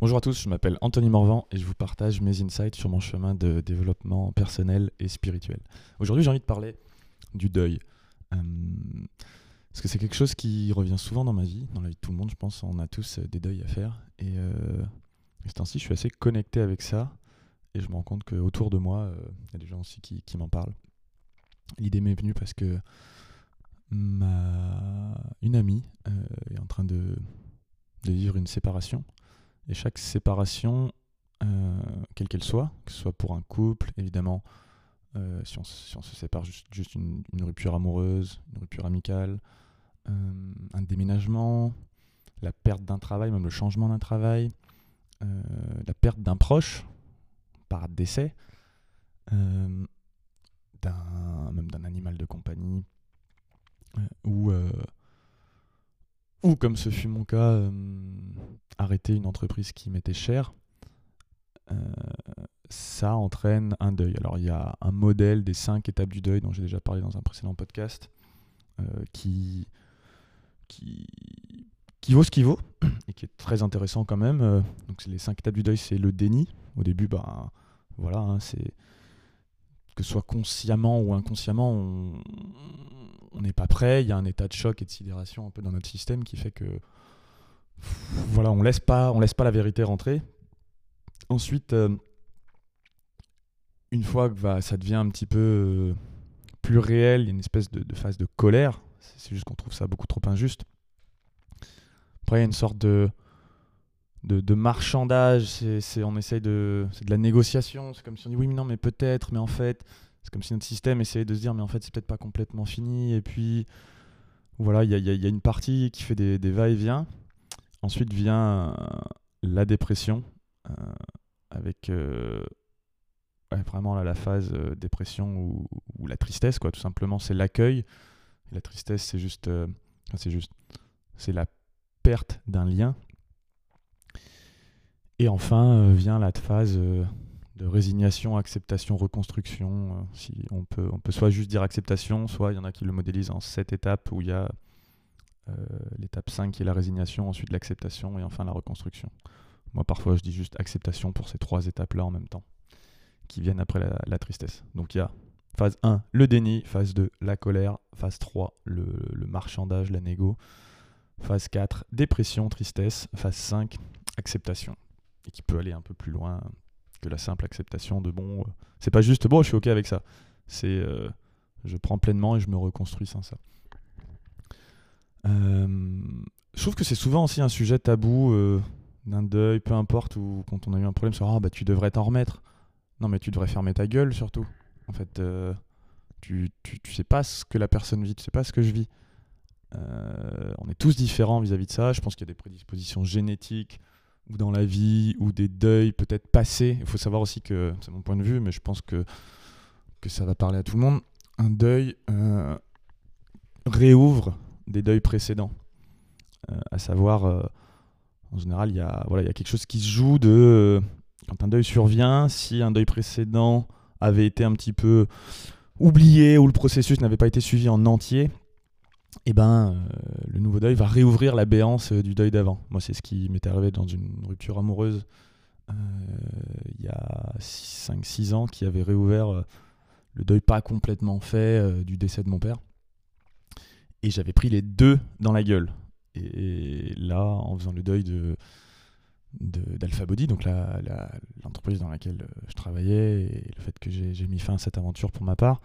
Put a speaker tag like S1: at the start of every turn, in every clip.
S1: Bonjour à tous, je m'appelle Anthony Morvan et je vous partage mes insights sur mon chemin de développement personnel et spirituel. Aujourd'hui, j'ai envie de parler du deuil. Euh, parce que c'est quelque chose qui revient souvent dans ma vie, dans la vie de tout le monde, je pense. On a tous des deuils à faire. Et euh, ce temps-ci, je suis assez connecté avec ça. Et je me rends compte qu'autour de moi, euh, il y a des gens aussi qui, m'en parlent. L'idée m'est venue parce que ma... une amie euh, est en train de vivre une séparation. Et chaque séparation, euh, quelle qu'elle soit, que ce soit pour un couple, évidemment, euh, si, on, se sépare juste, une, rupture amoureuse, une rupture amicale, euh, un déménagement, la perte d'un travail, même le changement d'un travail, la perte d'un proche par décès, même d'un animal de compagnie, ou ou comme ce fut mon cas, arrêter une entreprise qui m'était chère, euh, ça entraîne un deuil. Alors il y a un modèle des cinq étapes du deuil dont j'ai déjà parlé dans un précédent podcast euh, qui, qui, vaut ce qu'il vaut et qui est très intéressant quand même. donc les cinq étapes du deuil, c'est le déni. Au début, bah, voilà, hein, c'est que ce soit consciemment ou inconsciemment, on, on n'est pas prêt, il y a un état de choc et de sidération un peu dans notre système qui fait que voilà, on laisse pas, on laisse pas la vérité rentrer. Ensuite, euh, une fois que ça devient un petit peu euh, plus réel, il y a une espèce de, phase de colère. C'est juste qu'on trouve ça beaucoup trop injuste. Après, il y a une sorte de, de, marchandage. C'est, on essaye de, c'est de la négociation. C'est comme si on dit oui, mais non, mais peut-être, mais en fait, c'est comme si notre système essayait de se dire, mais en fait, c'est peut-être pas complètement fini. Et puis, voilà, il y a, une partie qui fait des, va-et-vient. Ensuite vient euh, la dépression, euh, avec euh, vraiment la phase dépression ou, la tristesse, quoi. Tout simplement, c'est l'accueil. La tristesse, c'est juste, c'est juste, c'est la perte d'un lien. Et enfin vient la phase de résignation, acceptation, reconstruction. Si on, peut, on peut soit juste dire acceptation, soit il y en a qui le modélisent en sept étapes où il y a l'étape 5 qui est la résignation, ensuite l'acceptation et enfin la reconstruction. Moi parfois je dis juste acceptation pour ces trois étapes-là en même temps, qui viennent après la, tristesse. Donc il y a phase 1, le déni, phase 2, la colère, phase 3, le, marchandage, la négo, phase 4, dépression, tristesse, phase 5, acceptation. Et qui peut aller un peu plus loin la simple acceptation de bon, euh, c'est pas juste bon, je suis ok avec ça. C'est euh, je prends pleinement et je me reconstruis sans ça. Euh, je trouve que c'est souvent aussi un sujet tabou d'un deuil, peu importe, ou quand on a eu un problème, sur ah bah tu devrais t'en remettre. Non mais tu devrais fermer ta gueule surtout. En fait, tu, tu, tu, sais pas ce que la personne vit, tu sais pas ce que je vis. on est tous différents vis-à-vis -vis de ça. Je pense qu'il y a des prédispositions génétiques, ou dans la vie, ou des deuils peut-être passés. Il faut savoir aussi que, c'est mon point de vue, mais je pense que, que ça va parler à tout le monde, un deuil euh, réouvre des deuils précédents. Euh, à savoir, euh, en général, il y, a, voilà, y a quelque chose qui se joue de... quand un deuil survient, si un deuil précédent avait été un petit peu oublié ou le processus n'avait pas été suivi en entier, eh ben, euh, le nouveau deuil va réouvrir la béance euh, du deuil d'avant. Moi, c'est ce qui m'est arrivé dans une rupture amoureuse euh, il y a 5-6 ans, qui avait réouvert le deuil pas complètement fait du décès de mon père. Et j'avais pris les deux dans la gueule. Et, là, en faisant le deuil de d'Alpha Body, donc l'entreprise dans laquelle je travaillais, et le fait que j'ai mis fin à cette aventure pour ma part,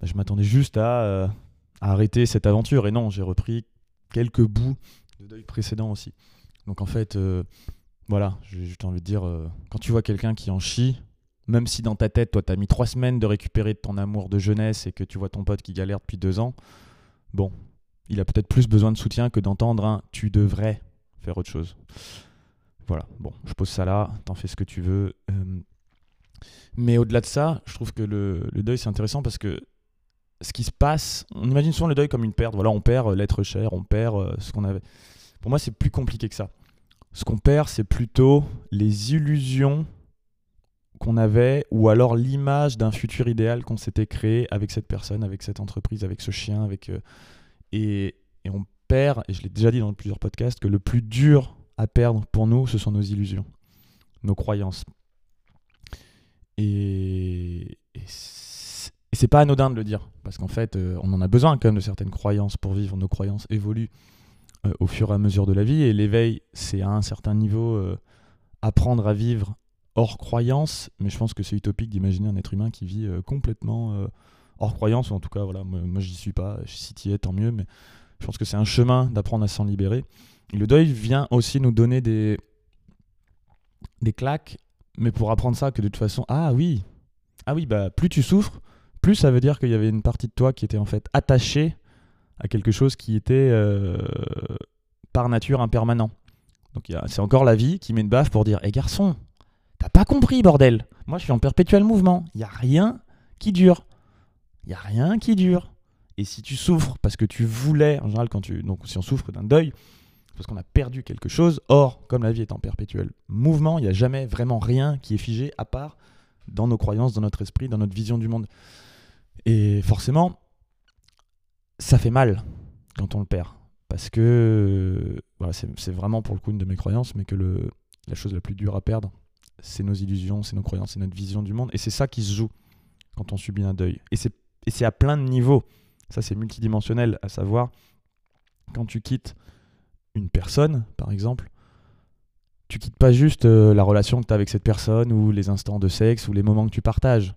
S1: bah, je m'attendais juste à arrêter cette aventure. Et non, j'ai repris quelques bouts de deuil précédent aussi. Donc en fait, euh, voilà, j'ai envie de dire, euh, quand tu vois quelqu'un qui en chie, même si dans ta tête, toi, t'as mis trois semaines de récupérer ton amour de jeunesse et que tu vois ton pote qui galère depuis deux ans, bon, il a peut-être plus besoin de soutien que d'entendre un tu devrais faire autre chose. Voilà, bon, je pose ça là, t'en fais ce que tu veux. Euh, mais au-delà de ça, je trouve que le deuil, c'est intéressant parce que ce qui se passe, on imagine souvent le deuil comme une perte. Voilà, on perd euh, l'être cher, on perd euh, ce qu'on avait. Pour moi, c'est plus compliqué que ça. Ce qu'on perd, c'est plutôt les illusions qu'on avait ou alors l'image d'un futur idéal qu'on s'était créé avec cette personne, avec cette entreprise, avec ce chien, avec euh, et, on perd. Et je l'ai déjà dit dans plusieurs podcasts que le plus dur à perdre pour nous, ce sont nos illusions, nos croyances. Et, et c'est pas anodin de le dire, parce qu'en fait, euh, on en a besoin quand même de certaines croyances pour vivre. Nos croyances évoluent euh, au fur et à mesure de la vie, et l'éveil, c'est à un certain niveau apprendre à vivre hors croyance, mais je pense que c'est utopique d'imaginer un être humain qui vit complètement hors croyance, ou en tout cas, voilà, moi, moi j'y suis pas, si tu y es, tant mieux, mais je pense que c'est un chemin d'apprendre à s'en libérer. le deuil vient aussi nous donner des, des claques, mais pour apprendre ça, que de toute façon, ah oui, ah oui, bah plus tu souffres, plus ça veut dire qu'il y avait une partie de toi qui était en fait attachée à quelque chose qui était euh, par nature impermanent. Donc c'est encore la vie qui met une baffe pour dire Hé garçon, t'as pas compris, bordel Moi je suis en perpétuel mouvement. Il y a rien qui dure. Il y a rien qui dure. Et si tu souffres parce que tu voulais, en général, quand tu, donc si on souffre d'un deuil, parce qu'on a perdu quelque chose, or, comme la vie est en perpétuel mouvement, il n'y a jamais vraiment rien qui est figé à part dans nos croyances, dans notre esprit, dans notre vision du monde. Et forcément, ça fait mal quand on le perd. Parce que voilà, c'est vraiment pour le coup une de mes croyances, mais que la chose la plus dure à perdre, c'est nos illusions, c'est nos croyances, c'est notre vision du monde. Et c'est ça qui se joue quand on subit un deuil. Et c'est à plein de niveaux. Ça, c'est multidimensionnel, à savoir, quand tu quittes une personne, par exemple, tu quittes pas juste euh, la relation que tu as avec cette personne, ou les instants de sexe, ou les moments que tu partages.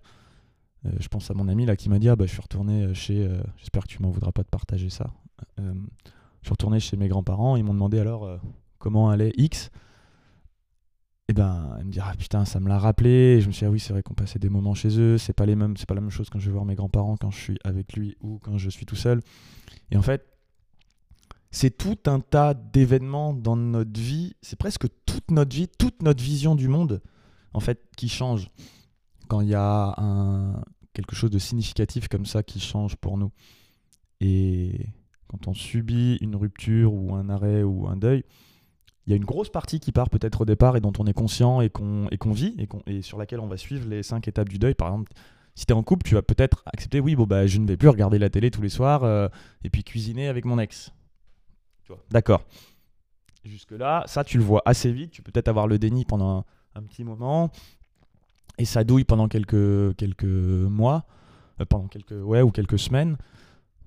S1: Euh, je pense à mon ami là qui m'a dit ah bah je suis retourné euh, chez j'espère que tu m'en voudras pas de partager ça je suis retourné chez mes grands-parents ils m'ont demandé alors comment allait X? Et ben elle me dit ah putain ça me l'a rappelé. Je me suis dit ah oui c'est vrai qu'on passait des moments chez eux. C'est pas les mêmes c'est pas la même chose quand je vais voir mes grands-parents quand je suis avec lui ou quand je suis tout seul. Et en fait c'est tout un tas d'événements dans notre vie. C'est presque toute notre vie toute notre vision du monde en fait qui change. Quand il y a un, quelque chose de significatif comme ça qui change pour nous. Et quand on subit une rupture ou un arrêt ou un deuil, il y a une grosse partie qui part peut-être au départ et dont on est conscient et qu'on vit et, et, sur laquelle on va suivre les cinq étapes du deuil. Par exemple, si tu es en couple, tu vas peut-être accepter, oui, bon, bah, je ne vais plus regarder la télé tous les soirs euh, et puis cuisiner avec mon ex. D'accord. Jusque-là, ça, tu le vois assez vite. Tu peux peut-être avoir le déni pendant un petit moment et ça douille pendant quelques, quelques mois, euh, pendant quelques, ouais, ou quelques semaines.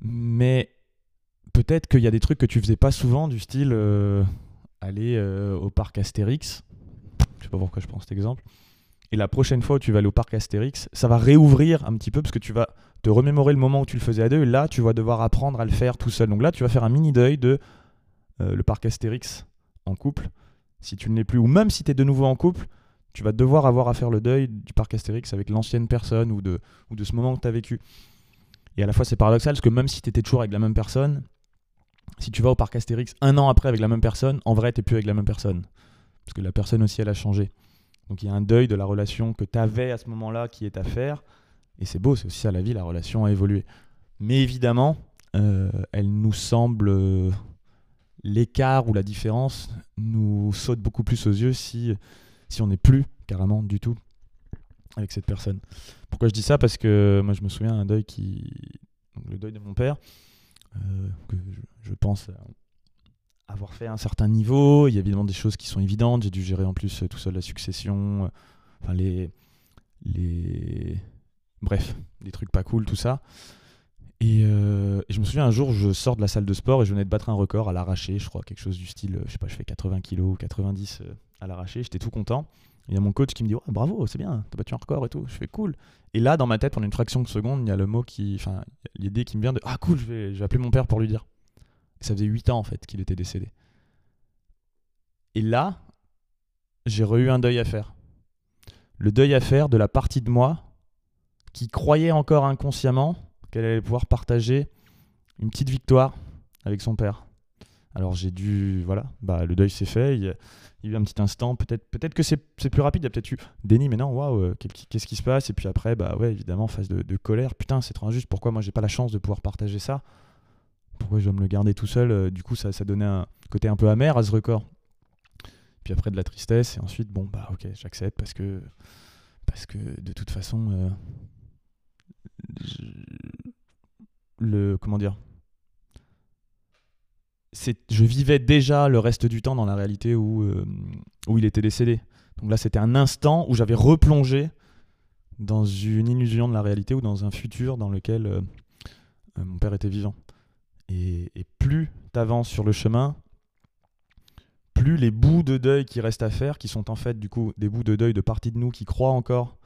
S1: Mais peut-être qu'il y a des trucs que tu faisais pas souvent, du style euh, aller euh, au parc Astérix. Je sais pas pourquoi je prends cet exemple. Et la prochaine fois où tu vas aller au parc Astérix, ça va réouvrir un petit peu parce que tu vas te remémorer le moment où tu le faisais à deux. Et là, tu vas devoir apprendre à le faire tout seul. Donc là, tu vas faire un mini deuil de le parc Astérix en couple. Si tu ne l'es plus, ou même si tu es de nouveau en couple, tu vas devoir avoir à faire le deuil du parc Astérix avec l'ancienne personne ou de, ou de ce moment que tu as vécu. Et à la fois, c'est paradoxal parce que même si tu étais toujours avec la même personne, si tu vas au parc Astérix un an après avec la même personne, en vrai, tu plus avec la même personne. Parce que la personne aussi, elle a changé. Donc il y a un deuil de la relation que tu avais à ce moment-là qui est à faire. Et c'est beau, c'est aussi ça la vie, la relation a évolué. Mais évidemment, euh, elle nous semble. Euh, l'écart ou la différence nous saute beaucoup plus aux yeux si si on n'est plus carrément du tout avec cette personne. Pourquoi je dis ça? Parce que moi je me souviens d'un deuil qui. le deuil de mon père, que je, pense avoir fait un certain niveau. Il y a évidemment des choses qui sont évidentes. J'ai dû gérer en plus tout seul la succession, euh, enfin les. les... Bref, des trucs pas cool, tout ça. Euh, et, je me souviens un jour, je sors de la salle de sport et je venais de battre un record à l'arraché, je crois, quelque chose du style, je sais pas, je fais 80 kg, 90 à l'arraché, j'étais tout content. Il y a mon coach qui me dit bravo, c'est bien, t'as battu un record et tout. Je fais cool. Et là, dans ma tête, pendant une fraction de seconde, il y a le mot qui. Enfin, l'idée qui me vient de Ah cool, je vais, appeler mon père pour lui dire. ça faisait 8 ans en fait qu'il était décédé. Et là, j'ai eu un deuil à faire. Le deuil à faire de la partie de moi qui croyait encore inconsciemment qu'elle allait pouvoir partager une petite victoire avec son père. Alors j'ai dû, voilà, bah, le deuil s'est fait, il y, a, eu un petit instant, peut-être peut que c'est plus rapide, il y a peut-être eu déni, mais non, waouh, euh, qu'est-ce qui se passe? Et puis après, bah ouais, évidemment, phase de, colère, putain, c'est trop injuste, pourquoi moi j'ai pas la chance de pouvoir partager ça? Pourquoi je dois me le garder tout seul? Euh, Du coup, ça, ça donnait un côté un peu amer à ce record. Puis après de la tristesse, et ensuite, bon, bah ok, j'accepte parce que, parce que de toute façon, euh, le, comment dire je vivais déjà le reste du temps dans la réalité où, euh, où il était décédé. Donc là, c'était un instant où j'avais replongé dans une illusion de la réalité ou dans un futur dans lequel euh, euh, mon père était vivant. Et, et plus tu avances sur le chemin, plus les bouts de deuil qui restent à faire, qui sont en fait du coup des bouts de deuil de partie de nous qui croient encore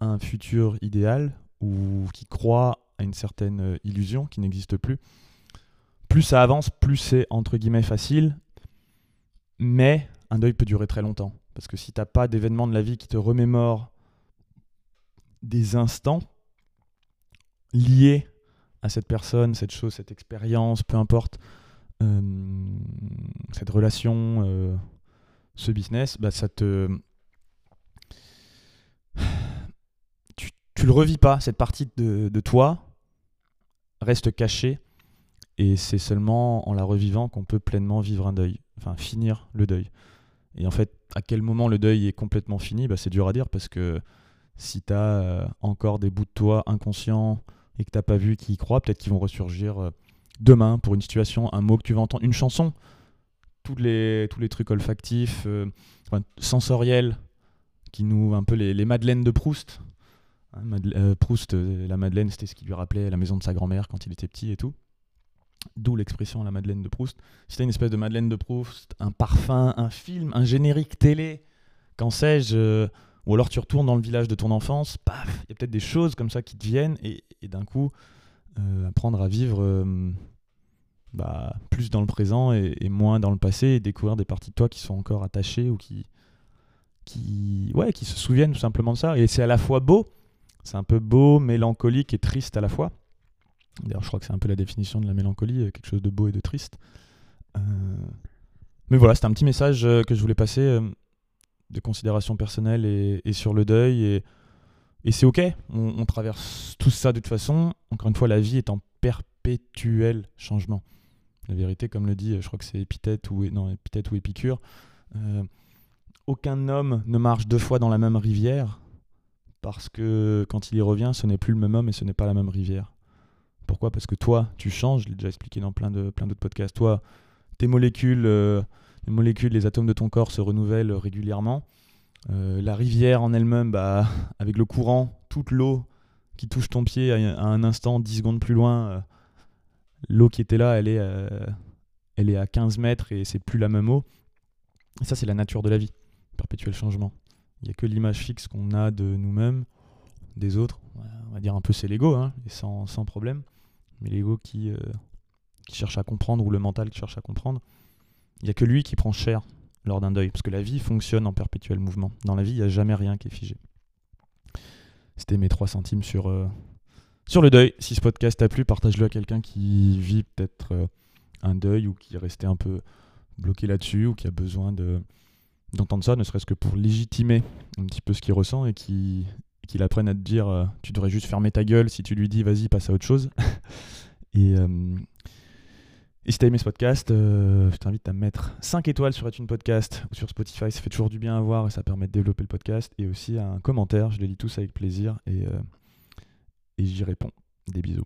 S1: à un futur idéal ou qui croient à une certaine illusion qui n'existe plus, plus ça avance, plus c'est entre guillemets facile, mais un deuil peut durer très longtemps. Parce que si t'as pas d'événement de la vie qui te remémore des instants liés à cette personne, cette chose, cette expérience, peu importe, euh, cette relation, euh, ce business, bah ça te. Tu, tu le revis pas, cette partie de, de toi reste cachée et c'est seulement en la revivant qu'on peut pleinement vivre un deuil, enfin finir le deuil. Et en fait, à quel moment le deuil est complètement fini bah, C'est dur à dire parce que si tu as euh, encore des bouts de toi inconscients et que tu pas vu qui y croient, peut-être qu'ils vont ressurgir euh, demain pour une situation, un mot que tu vas entendre, une chanson. Tous les, tous les trucs olfactifs, euh, sensoriels, qui nous. un peu les, les Madeleines de Proust. Hein, Proust, la Madeleine, c'était ce qui lui rappelait la maison de sa grand-mère quand il était petit et tout. D'où l'expression la Madeleine de Proust. C'était une espèce de Madeleine de Proust, un parfum, un film, un générique télé, qu'en sais-je, euh, ou alors tu retournes dans le village de ton enfance, paf, il y a peut-être des choses comme ça qui te viennent, et, d'un coup, euh, apprendre à vivre euh, bah, plus dans le présent et, moins dans le passé, et découvrir des parties de toi qui sont encore attachées ou qui, qui, ouais, qui se souviennent tout simplement de ça. Et c'est à la fois beau, c'est un peu beau, mélancolique et triste à la fois. D'ailleurs, je crois que c'est un peu la définition de la mélancolie, euh, quelque chose de beau et de triste. Euh, mais voilà, c'était un petit message euh, que je voulais passer de considération personnelle et, sur le deuil. Et, c'est ok, on, traverse tout ça de toute façon. Encore une fois, la vie est en perpétuel changement. La vérité, comme le dit, je crois que c'est Épithète ou, non, ou Épicure, aucun homme ne marche deux fois dans la même rivière parce que quand il y revient, ce n'est plus le même homme et ce n'est pas la même rivière. Pourquoi? Parce que toi, tu changes, je l'ai déjà expliqué dans plein d'autres plein podcasts, toi, tes molécules, euh, les molécules, les atomes de ton corps se renouvellent régulièrement. Euh, la rivière en elle-même, bah, avec le courant, toute l'eau qui touche ton pied à, un instant, 10 secondes plus loin, euh, l'eau qui était là, elle est, à 15 mètres et c'est plus la même eau. Et ça, c'est la nature de la vie, perpétuel changement. Il n'y a que l'image fixe qu'on a de nous-mêmes, des autres. On va dire un peu c'est l'ego, hein, sans, sans problème mais l'ego qui, euh, qui cherche à comprendre ou le mental qui cherche à comprendre, il n'y a que lui qui prend cher lors d'un deuil, parce que la vie fonctionne en perpétuel mouvement. Dans la vie, il n'y a jamais rien qui est figé. C'était mes 3 centimes sur, euh, sur le deuil. Si ce podcast t'a plu, partage-le à quelqu'un qui vit peut-être euh, un deuil ou qui est resté un peu bloqué là-dessus ou qui a besoin de d'entendre ça, ne serait-ce que pour légitimer un petit peu ce qu'il ressent et qui qu'il apprenne à te dire euh, tu devrais juste fermer ta gueule si tu lui dis vas-y passe à autre chose. et, euh, et si t'as aimé ce podcast, euh, je t'invite à mettre 5 étoiles sur iTunes Podcast ou sur Spotify, ça fait toujours du bien à voir et ça permet de développer le podcast. Et aussi un commentaire, je les lis tous avec plaisir et, et j'y réponds. Des bisous.